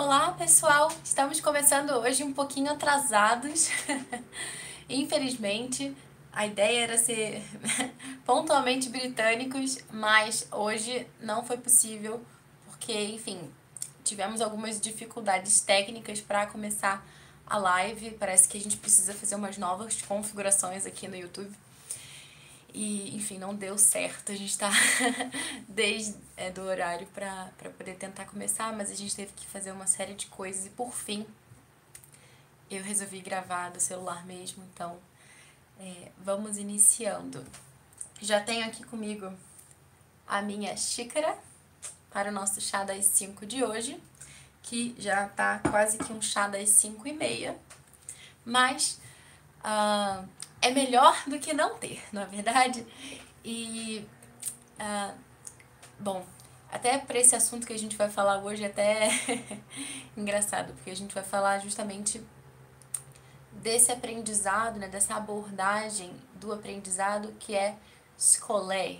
Olá, pessoal! Estamos começando hoje um pouquinho atrasados. Infelizmente, a ideia era ser pontualmente britânicos, mas hoje não foi possível porque, enfim, tivemos algumas dificuldades técnicas para começar a live. Parece que a gente precisa fazer umas novas configurações aqui no YouTube. E, enfim, não deu certo. A gente tá desde é, do horário para poder tentar começar, mas a gente teve que fazer uma série de coisas e por fim eu resolvi gravar do celular mesmo, então é, vamos iniciando. Já tenho aqui comigo a minha xícara para o nosso chá das 5 de hoje, que já tá quase que um chá das 5 e meia, mas uh, é melhor do que não ter, não é verdade? E, uh, bom, até para esse assunto que a gente vai falar hoje, é até engraçado, porque a gente vai falar justamente desse aprendizado, né, dessa abordagem do aprendizado que é escolé.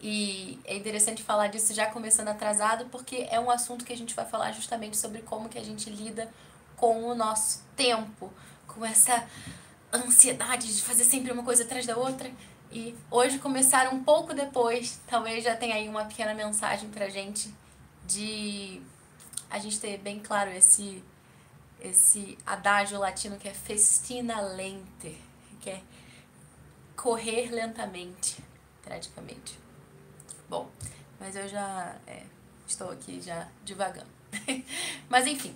E é interessante falar disso já começando atrasado, porque é um assunto que a gente vai falar justamente sobre como que a gente lida com o nosso tempo, com essa ansiedade de fazer sempre uma coisa atrás da outra. E hoje começar um pouco depois, talvez já tenha aí uma pequena mensagem pra gente de a gente ter bem claro esse esse adágio latino que é festina lente, que é correr lentamente, praticamente. Bom, mas eu já é, estou aqui já divagando. mas enfim,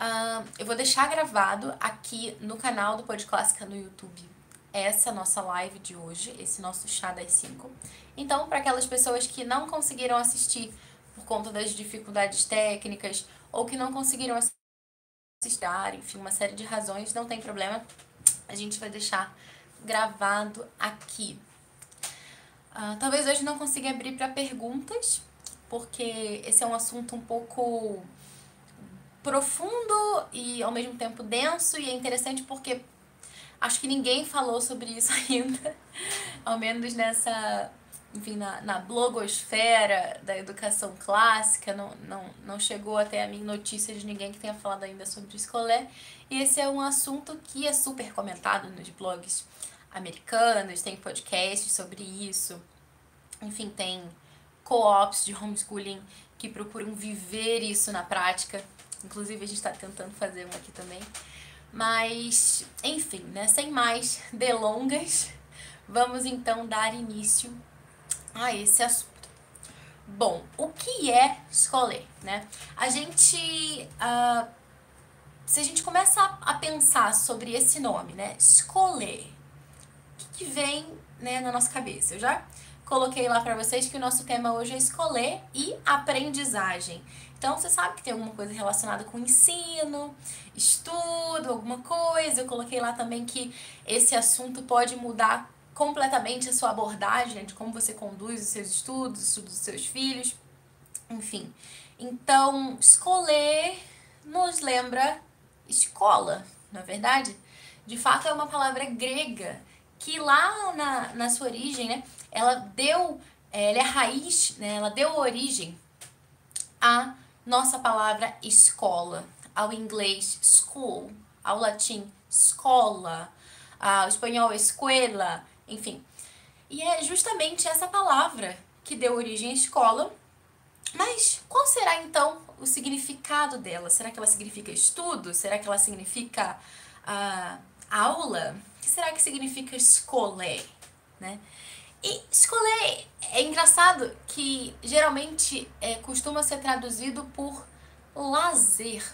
Uh, eu vou deixar gravado aqui no canal do Pod Clássica no YouTube essa nossa live de hoje, esse nosso chá das 5. Então, para aquelas pessoas que não conseguiram assistir por conta das dificuldades técnicas ou que não conseguiram assistir, enfim, uma série de razões, não tem problema. A gente vai deixar gravado aqui. Uh, talvez hoje não consiga abrir para perguntas, porque esse é um assunto um pouco profundo e ao mesmo tempo denso e é interessante porque acho que ninguém falou sobre isso ainda, ao menos nessa, enfim, na, na blogosfera da educação clássica, não, não, não chegou até a mim notícia de ninguém que tenha falado ainda sobre escolé, e esse é um assunto que é super comentado nos blogs americanos, tem podcasts sobre isso, enfim, tem co-ops de homeschooling que procuram viver isso na prática, Inclusive a gente está tentando fazer um aqui também. Mas, enfim, né? Sem mais delongas, vamos então dar início a esse assunto. Bom, o que é escolher, né? A gente, uh, se a gente começa a, pensar sobre esse nome, né? Escolher, o que, que vem né, na nossa cabeça? Eu já coloquei lá para vocês que o nosso tema hoje é escolher e aprendizagem. Então, você sabe que tem alguma coisa relacionada com ensino, estudo, alguma coisa. Eu coloquei lá também que esse assunto pode mudar completamente a sua abordagem né, de como você conduz os seus estudos, estudos dos seus filhos, enfim. Então, escolher nos lembra escola, não é verdade? De fato, é uma palavra grega que lá na, na sua origem, né, ela deu, ela é raiz, né, ela deu origem a nossa palavra escola, ao inglês school, ao latim escola, ao espanhol escuela, enfim. E é justamente essa palavra que deu origem à escola. Mas qual será então o significado dela? Será que ela significa estudo? Será que ela significa uh, aula? O que será que significa escolé? Né? E escolher é engraçado que geralmente é, costuma ser traduzido por lazer.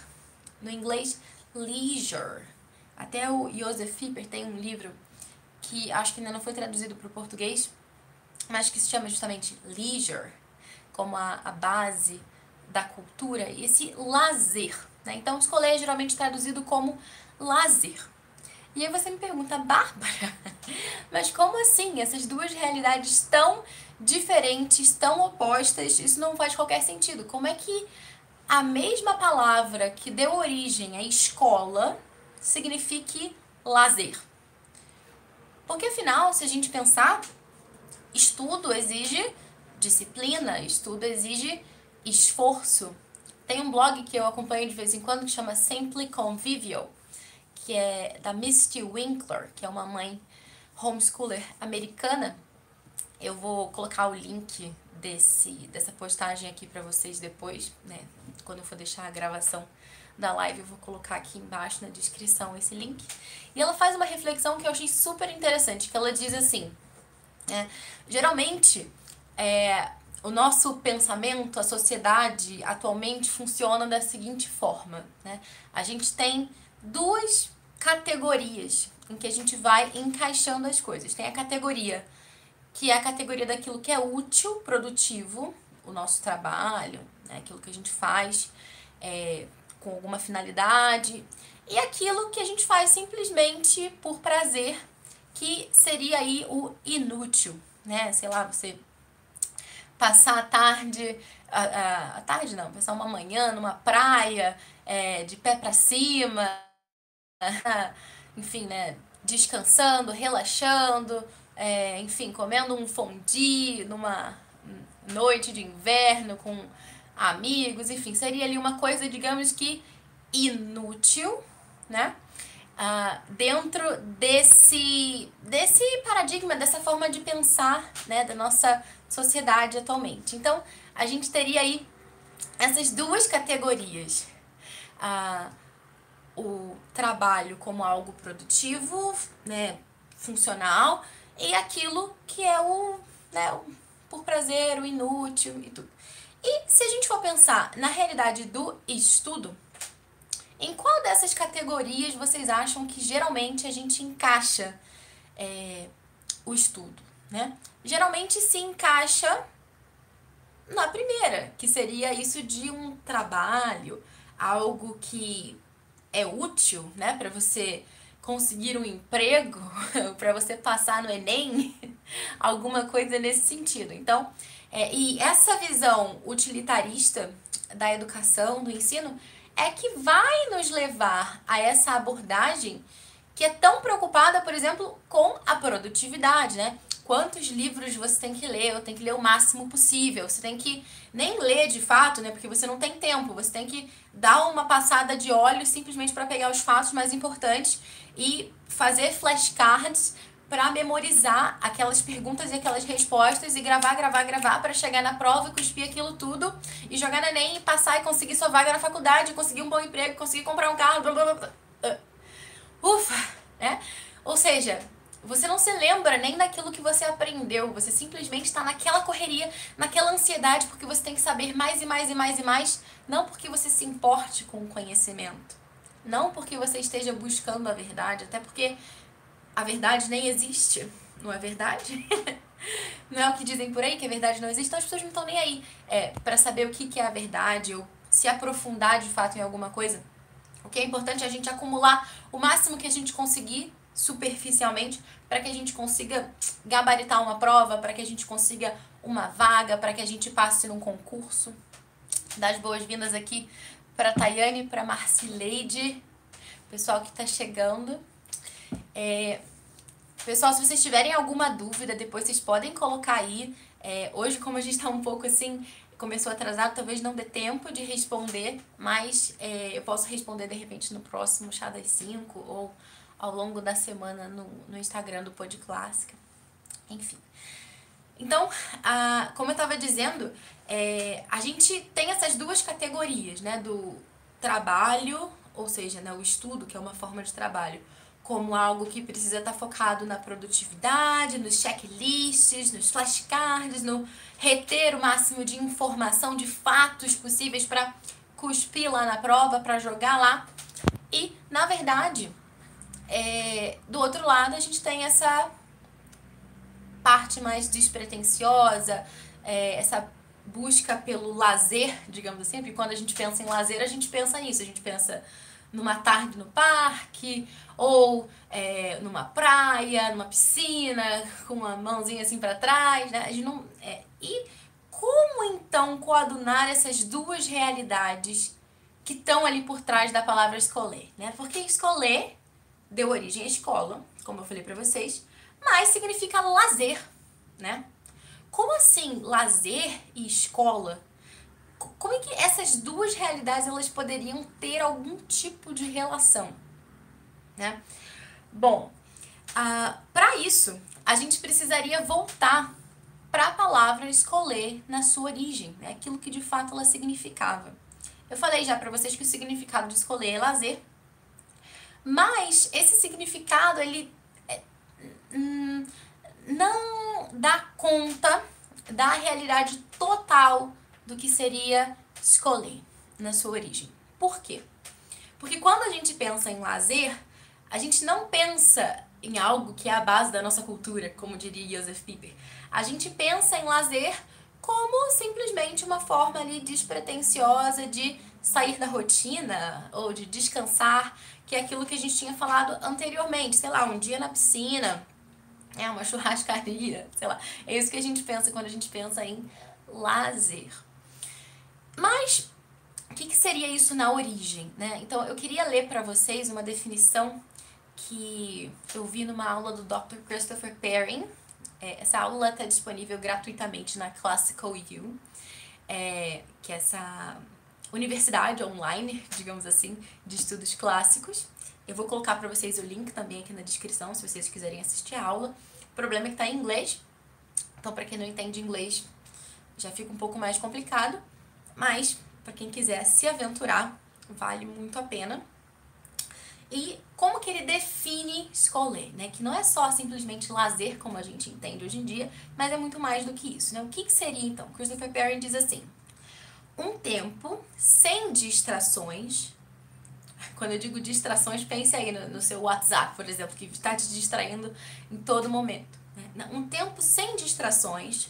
No inglês, leisure. Até o Joseph Fipper tem um livro que acho que ainda não foi traduzido para o português, mas que se chama justamente leisure, como a, a base da cultura, e esse lazer. Né? Então, escolher é geralmente traduzido como lazer. E aí você me pergunta, Bárbara, mas como assim? Essas duas realidades tão diferentes, tão opostas, isso não faz qualquer sentido. Como é que a mesma palavra que deu origem à escola signifique lazer? Porque afinal, se a gente pensar, estudo exige disciplina, estudo exige esforço. tem um blog que eu acompanho de vez em quando que chama Simply Convivial, que é da Misty Winkler, que é uma mãe homeschooler americana. Eu vou colocar o link desse, dessa postagem aqui para vocês depois, né? Quando eu for deixar a gravação da live, eu vou colocar aqui embaixo na descrição esse link. E ela faz uma reflexão que eu achei super interessante, que ela diz assim, né? Geralmente, é, o nosso pensamento, a sociedade atualmente funciona da seguinte forma, né? A gente tem duas categorias em que a gente vai encaixando as coisas. Tem a categoria que é a categoria daquilo que é útil, produtivo, o nosso trabalho, né? aquilo que a gente faz é, com alguma finalidade, e aquilo que a gente faz simplesmente por prazer, que seria aí o inútil, né? Sei lá, você passar a tarde, a, a, a tarde não, passar uma manhã numa praia, é, de pé para cima, enfim, né? Descansando, relaxando, é, enfim, comendo um fondue numa noite de inverno com amigos, enfim, seria ali uma coisa, digamos que inútil, né? Ah, dentro desse, desse paradigma, dessa forma de pensar, né, da nossa sociedade atualmente. Então, a gente teria aí essas duas categorias. Ah, o trabalho como algo produtivo, né, funcional, e aquilo que é o, né, o por prazer, o inútil e tudo. E se a gente for pensar na realidade do estudo, em qual dessas categorias vocês acham que geralmente a gente encaixa é, o estudo, né? Geralmente se encaixa na primeira, que seria isso de um trabalho, algo que é útil, né, para você conseguir um emprego, para você passar no Enem, alguma coisa nesse sentido. Então, é, e essa visão utilitarista da educação, do ensino, é que vai nos levar a essa abordagem que é tão preocupada, por exemplo, com a produtividade, né? Quantos livros você tem que ler? Eu tenho que ler o máximo possível. Você tem que nem ler de fato, né? Porque você não tem tempo. Você tem que dar uma passada de óleo simplesmente para pegar os fatos mais importantes e fazer flashcards para memorizar aquelas perguntas e aquelas respostas e gravar, gravar, gravar para chegar na prova, cuspir aquilo tudo e jogar na ENEM e passar e conseguir sua vaga na faculdade, conseguir um bom emprego, conseguir comprar um carro, blá, blá, blá. Ufa, né? Ou seja, você não se lembra nem daquilo que você aprendeu, você simplesmente está naquela correria, naquela ansiedade porque você tem que saber mais e mais e mais e mais, não porque você se importe com o conhecimento, não porque você esteja buscando a verdade, até porque a verdade nem existe, não é verdade? não é o que dizem por aí, que a verdade não existe, então as pessoas não estão nem aí é, para saber o que, que é a verdade ou se aprofundar de fato em alguma coisa. O que é importante a gente acumular o máximo que a gente conseguir superficialmente para que a gente consiga gabaritar uma prova, para que a gente consiga uma vaga, para que a gente passe num concurso. Das boas-vindas aqui para Tayane, para Marcileide, pessoal que está chegando. É, pessoal, se vocês tiverem alguma dúvida, depois vocês podem colocar aí. É, hoje, como a gente está um pouco assim, começou atrasado, talvez não dê tempo de responder, mas é, eu posso responder de repente no próximo Chá das 5 ou ao longo da semana no, no Instagram do Pod Clássica. Enfim. Então, a, como eu estava dizendo, é, a gente tem essas duas categorias, né? Do trabalho, ou seja, né, o estudo, que é uma forma de trabalho, como algo que precisa estar focado na produtividade, nos checklists, nos flashcards, no reter o máximo de informação, de fatos possíveis para cuspir lá na prova, para jogar lá. E, na verdade, é, do outro lado, a gente tem essa parte mais despretensiosa, é, essa busca pelo lazer, digamos assim, porque quando a gente pensa em lazer, a gente pensa nisso, a gente pensa numa tarde no parque, ou é, numa praia, numa piscina, com uma mãozinha assim para trás, né? Não, é, e como então coadunar essas duas realidades que estão ali por trás da palavra escolher, né? Porque escolher deu origem à escola, como eu falei para vocês, mas significa lazer, né? Como assim lazer e escola? Como é que essas duas realidades elas poderiam ter algum tipo de relação, né? Bom, ah, para isso a gente precisaria voltar para a palavra escolher na sua origem, né? aquilo que de fato ela significava. Eu falei já para vocês que o significado de escolher é lazer, mas esse significado ele é, hum, não dá conta da realidade total do que seria escolher na sua origem. Por quê? Porque quando a gente pensa em lazer, a gente não pensa em algo que é a base da nossa cultura, como diria Joseph Pieper. A gente pensa em lazer como simplesmente uma forma ali despretensiosa de sair da rotina ou de descansar, que é aquilo que a gente tinha falado anteriormente, sei lá, um dia na piscina, é uma churrascaria, sei lá. É isso que a gente pensa quando a gente pensa em lazer. Mas o que, que seria isso na origem, né? Então eu queria ler para vocês uma definição que eu vi numa aula do Dr. Christopher Perrin. É, essa aula está disponível gratuitamente na Classical U, é, que é essa universidade online, digamos assim, de estudos clássicos. Eu vou colocar para vocês o link também aqui na descrição, se vocês quiserem assistir a aula. O problema é que está em inglês, então para quem não entende inglês já fica um pouco mais complicado, mas para quem quiser se aventurar, vale muito a pena. E como que ele define escolher, né? Que não é só simplesmente lazer, como a gente entende hoje em dia, mas é muito mais do que isso, né? O que, que seria, então? Christopher Perry diz assim, um tempo sem distrações, quando eu digo distrações, pense aí no, no seu WhatsApp, por exemplo, que está te distraindo em todo momento. Né? Um tempo sem distrações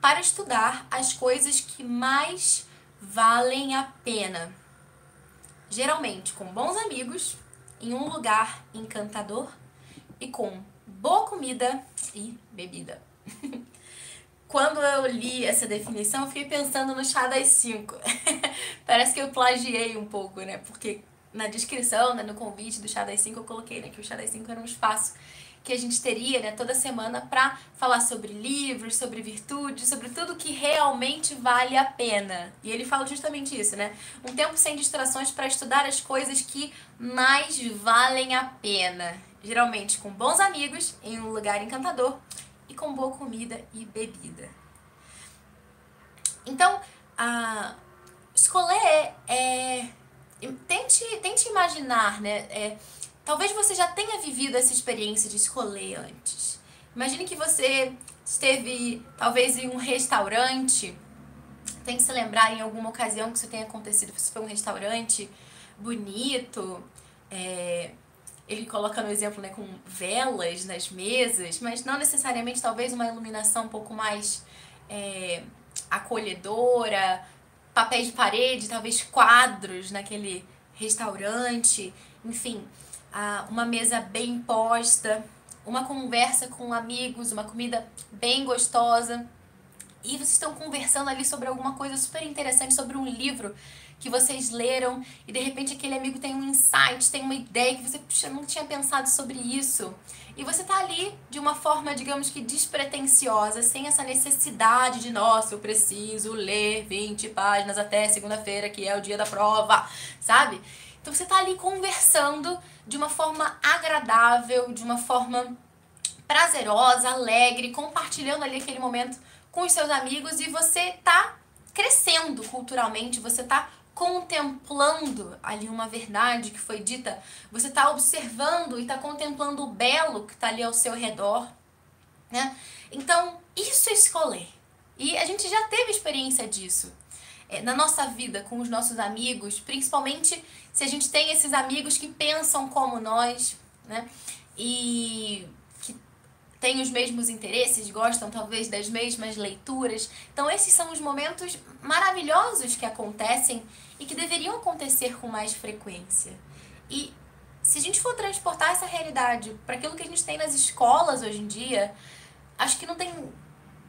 para estudar as coisas que mais valem a pena. Geralmente com bons amigos em um lugar encantador e com boa comida e bebida. Quando eu li essa definição, eu fiquei pensando no chá das 5. Parece que eu plagiei um pouco, né? Porque na descrição, né, no convite do chá das 5, eu coloquei né, que o chá das 5 era um espaço que a gente teria né, toda semana para falar sobre livros, sobre virtudes, sobre tudo que realmente vale a pena. E ele fala justamente isso, né? Um tempo sem distrações para estudar as coisas que mais valem a pena. Geralmente com bons amigos, em um lugar encantador e com boa comida e bebida. Então, a escolher é. Tente, tente imaginar, né? É, Talvez você já tenha vivido essa experiência de escolher antes. Imagine que você esteve, talvez, em um restaurante. Tem que se lembrar em alguma ocasião que isso tenha acontecido. Você foi um restaurante bonito. É, ele coloca no exemplo né, com velas nas mesas, mas não necessariamente, talvez, uma iluminação um pouco mais é, acolhedora, papéis de parede, talvez quadros naquele restaurante, enfim uma mesa bem posta, uma conversa com amigos, uma comida bem gostosa. E vocês estão conversando ali sobre alguma coisa super interessante, sobre um livro que vocês leram e de repente aquele amigo tem um insight, tem uma ideia que você puxa, nunca tinha pensado sobre isso. E você tá ali de uma forma, digamos que despretensiosa, sem essa necessidade de, nossa, eu preciso ler 20 páginas até segunda-feira, que é o dia da prova, sabe? Então você tá ali conversando de uma forma agradável, de uma forma prazerosa, alegre, compartilhando ali aquele momento com os seus amigos e você tá crescendo culturalmente, você tá contemplando ali uma verdade que foi dita, você tá observando e tá contemplando o belo que tá ali ao seu redor, né? Então, isso é escolher. E a gente já teve experiência disso na nossa vida com os nossos amigos, principalmente se a gente tem esses amigos que pensam como nós, né? E que têm os mesmos interesses, gostam talvez das mesmas leituras. Então, esses são os momentos maravilhosos que acontecem e que deveriam acontecer com mais frequência. E se a gente for transportar essa realidade para aquilo que a gente tem nas escolas hoje em dia, acho que não tem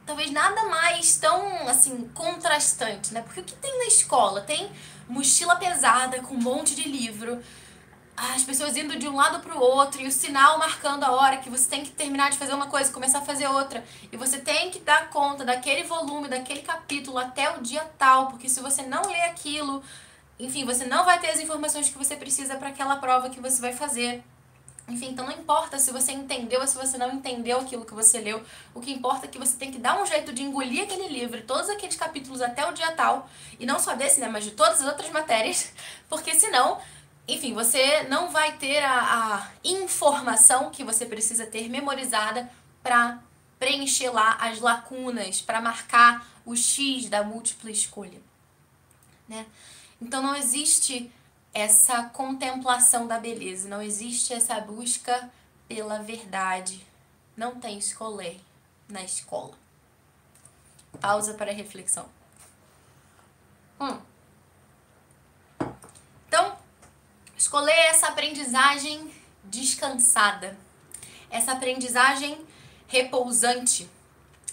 talvez nada mais tão assim contrastante, né? Porque o que tem na escola? Tem mochila pesada com um monte de livro, as pessoas indo de um lado para o outro e o sinal marcando a hora que você tem que terminar de fazer uma coisa, começar a fazer outra. E você tem que dar conta daquele volume, daquele capítulo até o dia tal, porque se você não ler aquilo, enfim, você não vai ter as informações que você precisa para aquela prova que você vai fazer. Enfim, então não importa se você entendeu ou se você não entendeu aquilo que você leu. O que importa é que você tem que dar um jeito de engolir aquele livro, todos aqueles capítulos até o dia tal. E não só desse, né? Mas de todas as outras matérias. Porque senão, enfim, você não vai ter a, a informação que você precisa ter memorizada para preencher lá as lacunas, para marcar o X da múltipla escolha. Né? Então não existe essa contemplação da beleza, não existe essa busca pela verdade. Não tem escolher na escola. Pausa para reflexão. Hum. Então, escolher essa aprendizagem descansada, essa aprendizagem repousante.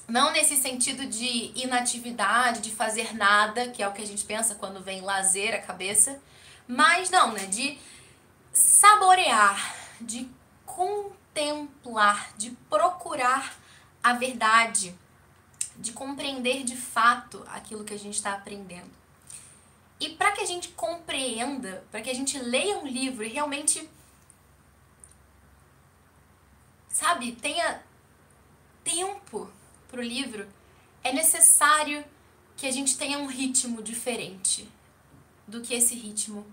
Não nesse sentido de inatividade, de fazer nada, que é o que a gente pensa quando vem lazer à cabeça, mas não, né? De saborear, de contemplar, de procurar a verdade, de compreender de fato aquilo que a gente está aprendendo. E para que a gente compreenda, para que a gente leia um livro e realmente, sabe, tenha tempo para o livro, é necessário que a gente tenha um ritmo diferente do que esse ritmo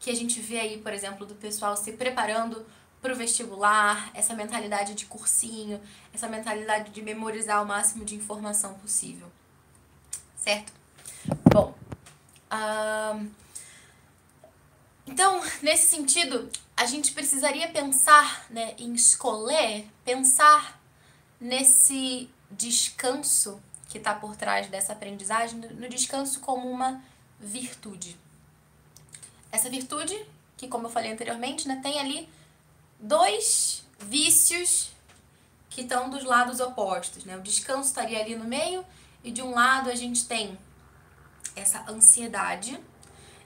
que a gente vê aí, por exemplo, do pessoal se preparando para o vestibular, essa mentalidade de cursinho, essa mentalidade de memorizar o máximo de informação possível. Certo? Bom, então, nesse sentido, a gente precisaria pensar né, em escolher, pensar nesse descanso que está por trás dessa aprendizagem, no descanso como uma virtude. Essa virtude, que como eu falei anteriormente, né, tem ali dois vícios que estão dos lados opostos. Né? O descanso estaria ali no meio, e de um lado a gente tem essa ansiedade,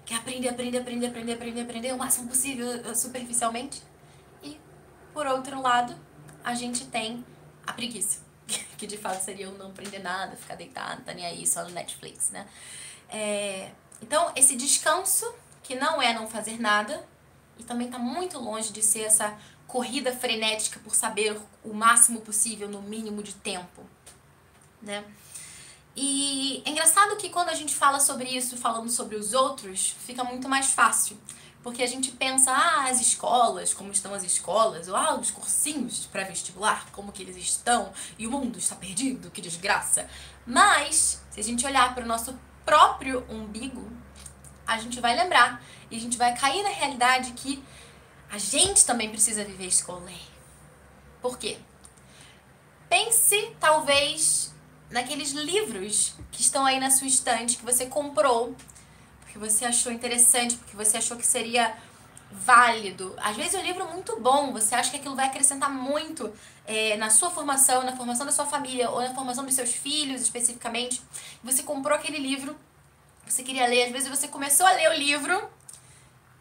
que é aprender, aprender, aprender, aprender, aprender, aprender o máximo possível eh, superficialmente. E, por outro lado, a gente tem a preguiça, que de fato seria o não aprender nada, ficar deitado, tá nem aí, só no Netflix, né? É, então, esse descanso que não é não fazer nada e também está muito longe de ser essa corrida frenética por saber o máximo possível no mínimo de tempo, né? E é engraçado que quando a gente fala sobre isso, falando sobre os outros, fica muito mais fácil. Porque a gente pensa, ah, as escolas, como estão as escolas, ou ah, os cursinhos pré-vestibular, como que eles estão, e o mundo está perdido, que desgraça. Mas, se a gente olhar para o nosso próprio umbigo, a gente vai lembrar e a gente vai cair na realidade que a gente também precisa viver escolher. Por quê? Pense, talvez, naqueles livros que estão aí na sua estante que você comprou, porque você achou interessante, porque você achou que seria válido. Às vezes é um livro muito bom, você acha que aquilo vai acrescentar muito é, na sua formação, na formação da sua família ou na formação dos seus filhos especificamente. Você comprou aquele livro você queria ler, às vezes você começou a ler o livro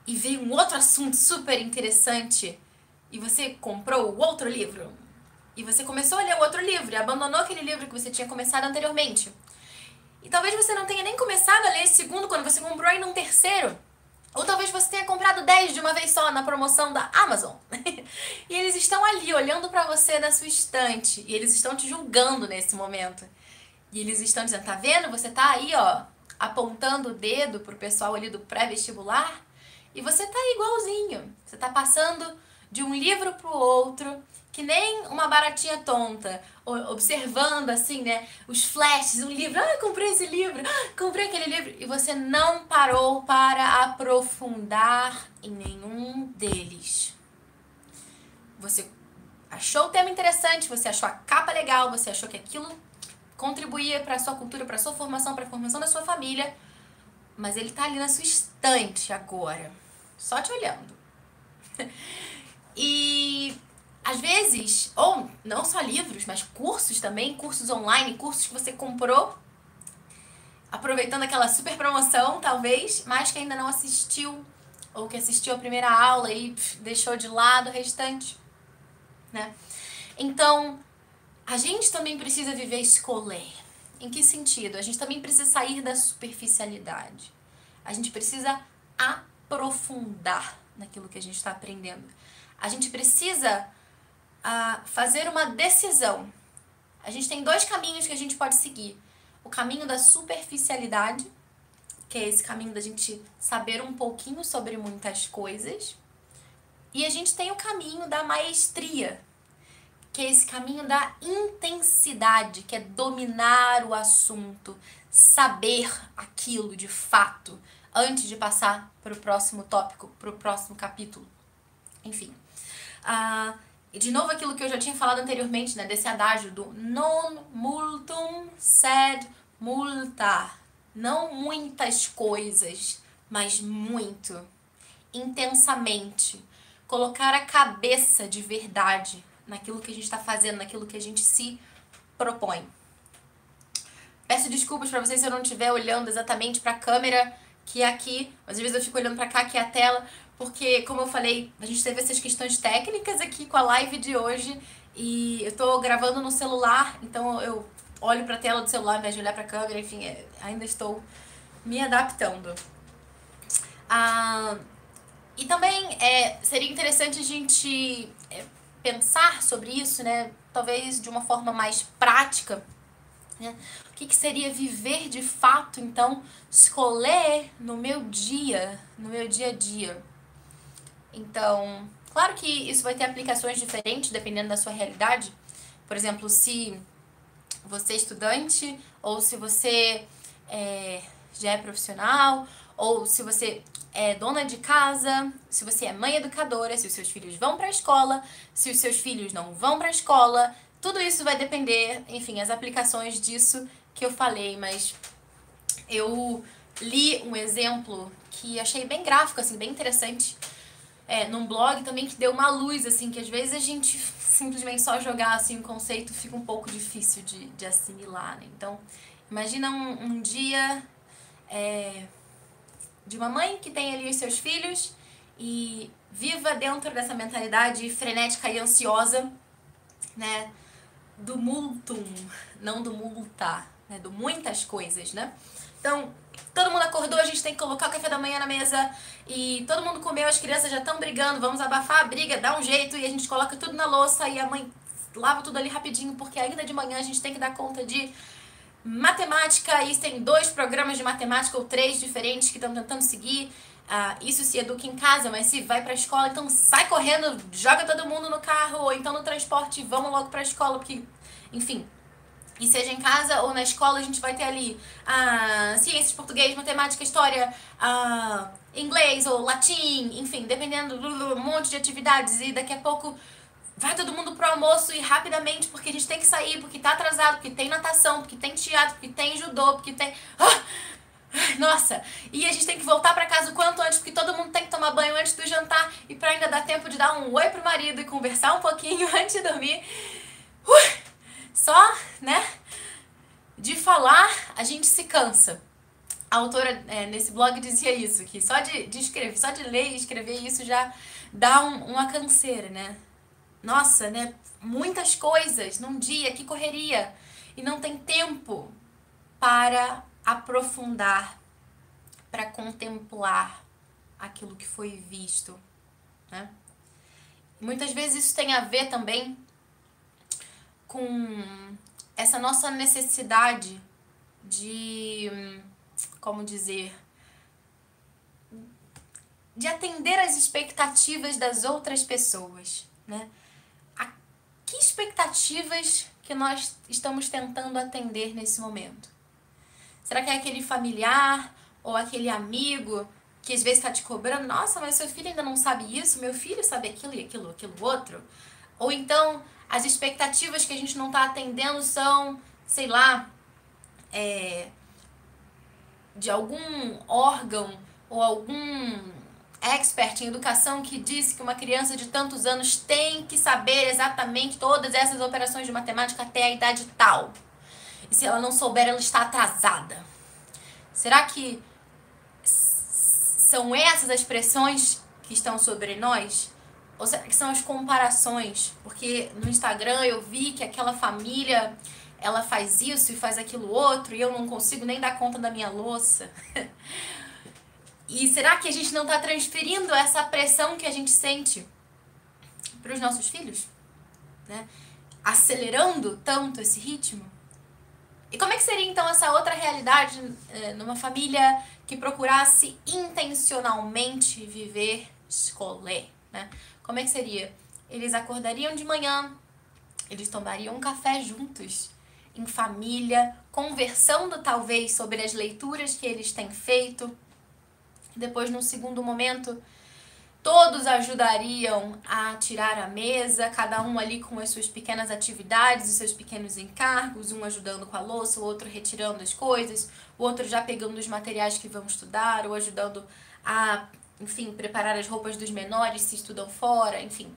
e veio um outro assunto super interessante e você comprou o outro livro. E você começou a ler o outro livro e abandonou aquele livro que você tinha começado anteriormente. E talvez você não tenha nem começado a ler esse segundo quando você comprou ainda um terceiro. Ou talvez você tenha comprado 10 de uma vez só na promoção da Amazon. e eles estão ali olhando para você da sua estante e eles estão te julgando nesse momento. E eles estão dizendo: "Tá vendo? Você tá aí, ó, apontando o dedo pro pessoal ali do pré-vestibular e você tá igualzinho. Você tá passando de um livro pro outro, que nem uma baratinha tonta, observando assim, né, os flashes, um livro, ah, comprei esse livro, ah, comprei aquele livro, e você não parou para aprofundar em nenhum deles. Você achou o tema interessante, você achou a capa legal, você achou que aquilo contribuía para a sua cultura, para a sua formação, para a formação da sua família, mas ele está ali na sua estante agora, só te olhando. e às vezes, ou não só livros, mas cursos também, cursos online, cursos que você comprou, aproveitando aquela super promoção, talvez, mas que ainda não assistiu ou que assistiu a primeira aula e pff, deixou de lado o restante, né? Então, a gente também precisa viver escolher. Em que sentido? A gente também precisa sair da superficialidade. A gente precisa aprofundar naquilo que a gente está aprendendo. A gente precisa uh, fazer uma decisão. A gente tem dois caminhos que a gente pode seguir: o caminho da superficialidade, que é esse caminho da gente saber um pouquinho sobre muitas coisas, e a gente tem o caminho da maestria, que é esse caminho da intensidade, que é dominar o assunto, saber aquilo de fato, antes de passar para o próximo tópico, para o próximo capítulo. Enfim. Uh, de novo aquilo que eu já tinha falado anteriormente, né, desse adágio do non multum sed multa. Não muitas coisas, mas muito. Intensamente. Colocar a cabeça de verdade naquilo que a gente está fazendo, naquilo que a gente se propõe. Peço desculpas para vocês se eu não estiver olhando exatamente para a câmera que é aqui, mas às vezes eu fico olhando para cá, que é a tela, porque, como eu falei, a gente teve essas questões técnicas aqui com a live de hoje e eu tô gravando no celular, então eu olho para a tela do celular ao invés de olhar para a câmera, enfim, é, ainda estou me adaptando. Ah, e também é, seria interessante a gente pensar sobre isso, né? Talvez de uma forma mais prática. Né? O que, que seria viver de fato, então, escolher no meu dia, no meu dia a dia. Então, claro que isso vai ter aplicações diferentes dependendo da sua realidade. Por exemplo, se você é estudante, ou se você é, já é profissional, ou se você é dona de casa, se você é mãe educadora, se os seus filhos vão para a escola, se os seus filhos não vão para a escola, tudo isso vai depender, enfim, as aplicações disso que eu falei, mas eu li um exemplo que achei bem gráfico, assim, bem interessante, é, num blog também que deu uma luz, assim, que às vezes a gente simplesmente só jogar assim um conceito fica um pouco difícil de, de assimilar, né? Então, imagina um, um dia. É, de uma mãe que tem ali os seus filhos e viva dentro dessa mentalidade frenética e ansiosa, né? Do multum, não do multa, né? Do muitas coisas, né? Então, todo mundo acordou, a gente tem que colocar o café da manhã na mesa e todo mundo comeu, as crianças já estão brigando, vamos abafar a briga, dá um jeito e a gente coloca tudo na louça e a mãe lava tudo ali rapidinho, porque ainda de manhã a gente tem que dar conta de Matemática, e tem dois programas de matemática ou três diferentes que estão tentando seguir. Uh, isso se educa em casa, mas se vai pra escola, então sai correndo, joga todo mundo no carro ou então no transporte e vamos logo pra escola, porque, enfim. E seja em casa ou na escola, a gente vai ter ali uh, ciências, português, matemática, história, uh, inglês ou latim, enfim, dependendo do um monte de atividades. E daqui a pouco vai todo mundo pro almoço e rapidamente, porque a gente tem que sair, porque tá atrasado, porque tem natação, porque tem teatro, porque tem judô, porque tem. Ah! Nossa! E a gente tem que voltar para casa o quanto antes, porque todo mundo tem que tomar banho antes do jantar e para ainda dar tempo de dar um oi pro marido e conversar um pouquinho antes de dormir. Uh! Só, né? De falar, a gente se cansa. A autora é, nesse blog dizia isso, que só de, de escrever, só de ler e escrever isso já dá um, uma canseira, né? Nossa, né? Muitas coisas num dia, que correria. E não tem tempo para aprofundar, para contemplar aquilo que foi visto, né? Muitas vezes isso tem a ver também com essa nossa necessidade de, como dizer, de atender às expectativas das outras pessoas, né? Que expectativas que nós estamos tentando atender nesse momento? Será que é aquele familiar ou aquele amigo que às vezes está te cobrando? Nossa, mas seu filho ainda não sabe isso, meu filho sabe aquilo e aquilo, aquilo outro. Ou então as expectativas que a gente não está atendendo são, sei lá, é, de algum órgão ou algum expert em educação que disse que uma criança de tantos anos tem que saber exatamente todas essas operações de matemática até a idade tal. E se ela não souber, ela está atrasada. Será que São essas as pressões que estão sobre nós? Ou será que são as comparações? Porque no Instagram eu vi que aquela família ela faz isso e faz aquilo outro e eu não consigo nem dar conta da minha louça. e será que a gente não está transferindo essa pressão que a gente sente para os nossos filhos? Né? Acelerando tanto esse ritmo? E como é que seria então essa outra realidade eh, numa família que procurasse intencionalmente viver escolher, né? Como é que seria? Eles acordariam de manhã, eles tomariam um café juntos, em família, conversando talvez sobre as leituras que eles têm feito. Depois, num segundo momento, todos ajudariam a tirar a mesa, cada um ali com as suas pequenas atividades, os seus pequenos encargos, um ajudando com a louça, o outro retirando as coisas, o outro já pegando os materiais que vão estudar, ou ajudando a, enfim, preparar as roupas dos menores se estudam fora, enfim.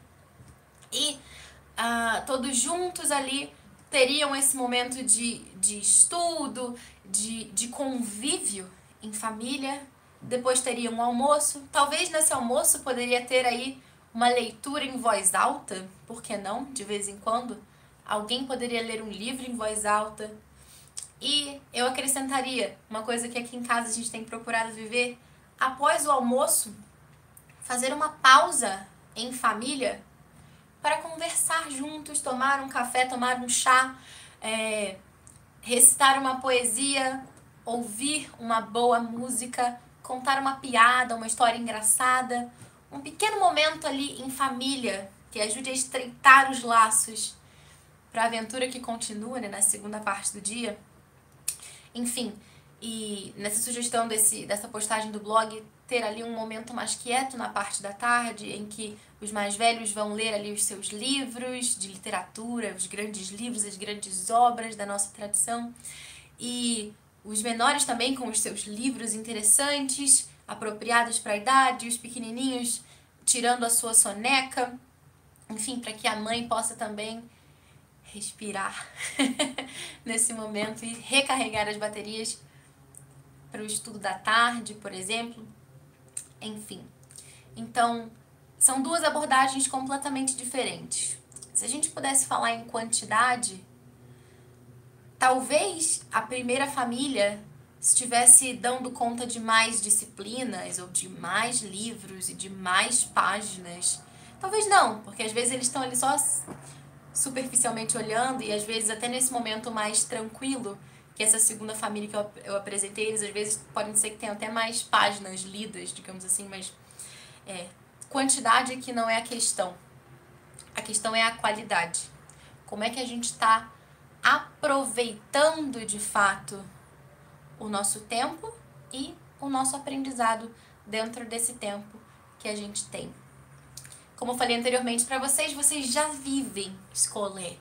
E uh, todos juntos ali teriam esse momento de, de estudo, de, de convívio em família. Depois teria um almoço. Talvez nesse almoço poderia ter aí uma leitura em voz alta, por que não? De vez em quando. Alguém poderia ler um livro em voz alta. E eu acrescentaria uma coisa que aqui em casa a gente tem procurado viver. Após o almoço, fazer uma pausa em família para conversar juntos, tomar um café, tomar um chá, é, recitar uma poesia, ouvir uma boa música, contar uma piada, uma história engraçada, um pequeno momento ali em família que ajude a estreitar os laços para a aventura que continua né, na segunda parte do dia. Enfim, e nessa sugestão desse, dessa postagem do blog, ter ali um momento mais quieto na parte da tarde, em que os mais velhos vão ler ali os seus livros de literatura, os grandes livros, as grandes obras da nossa tradição, e os menores também com os seus livros interessantes, apropriados para a idade, os pequenininhos tirando a sua soneca, enfim, para que a mãe possa também respirar nesse momento e recarregar as baterias para o estudo da tarde, por exemplo enfim. Então, são duas abordagens completamente diferentes. Se a gente pudesse falar em quantidade, talvez a primeira família estivesse dando conta de mais disciplinas ou de mais livros e de mais páginas. Talvez não, porque às vezes eles estão ali só superficialmente olhando e às vezes até nesse momento mais tranquilo que essa segunda família que eu, eu apresentei, eles às vezes podem ser que tenham até mais páginas lidas, digamos assim, mas é, quantidade que não é a questão. A questão é a qualidade. Como é que a gente está aproveitando de fato o nosso tempo e o nosso aprendizado dentro desse tempo que a gente tem. Como eu falei anteriormente para vocês, vocês já vivem escolher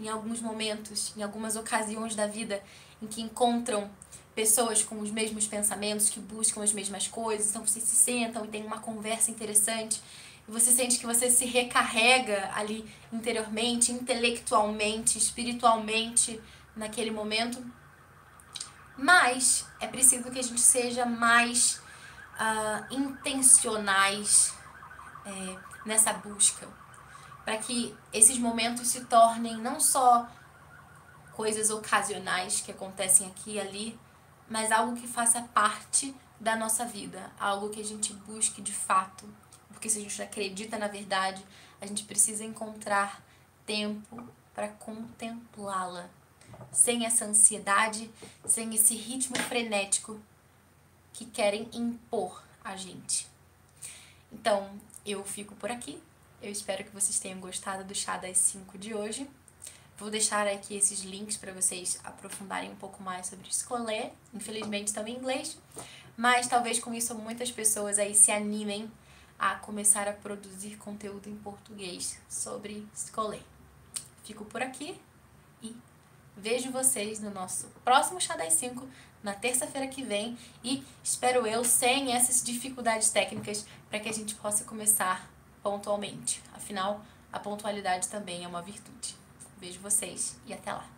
em alguns momentos, em algumas ocasiões da vida em que encontram pessoas com os mesmos pensamentos, que buscam as mesmas coisas, então vocês se sentam e tem uma conversa interessante, você sente que você se recarrega ali interiormente, intelectualmente, espiritualmente naquele momento. Mas é preciso que a gente seja mais uh, intencionais é, nessa busca, para que esses momentos se tornem não só coisas ocasionais que acontecem aqui e ali, mas algo que faça parte da nossa vida, algo que a gente busque de fato. Porque se a gente acredita na verdade, a gente precisa encontrar tempo para contemplá-la, sem essa ansiedade, sem esse ritmo frenético que querem impor a gente. Então, eu fico por aqui. Eu espero que vocês tenham gostado do chá das 5 de hoje. Vou deixar aqui esses links para vocês aprofundarem um pouco mais sobre escolher. Infelizmente estão em inglês, mas talvez com isso muitas pessoas aí se animem a começar a produzir conteúdo em português sobre escolher. Fico por aqui e vejo vocês no nosso próximo Chá das 5 na terça-feira que vem e espero eu sem essas dificuldades técnicas para que a gente possa começar pontualmente. Afinal, a pontualidade também é uma virtude. Vejo vocês e até lá.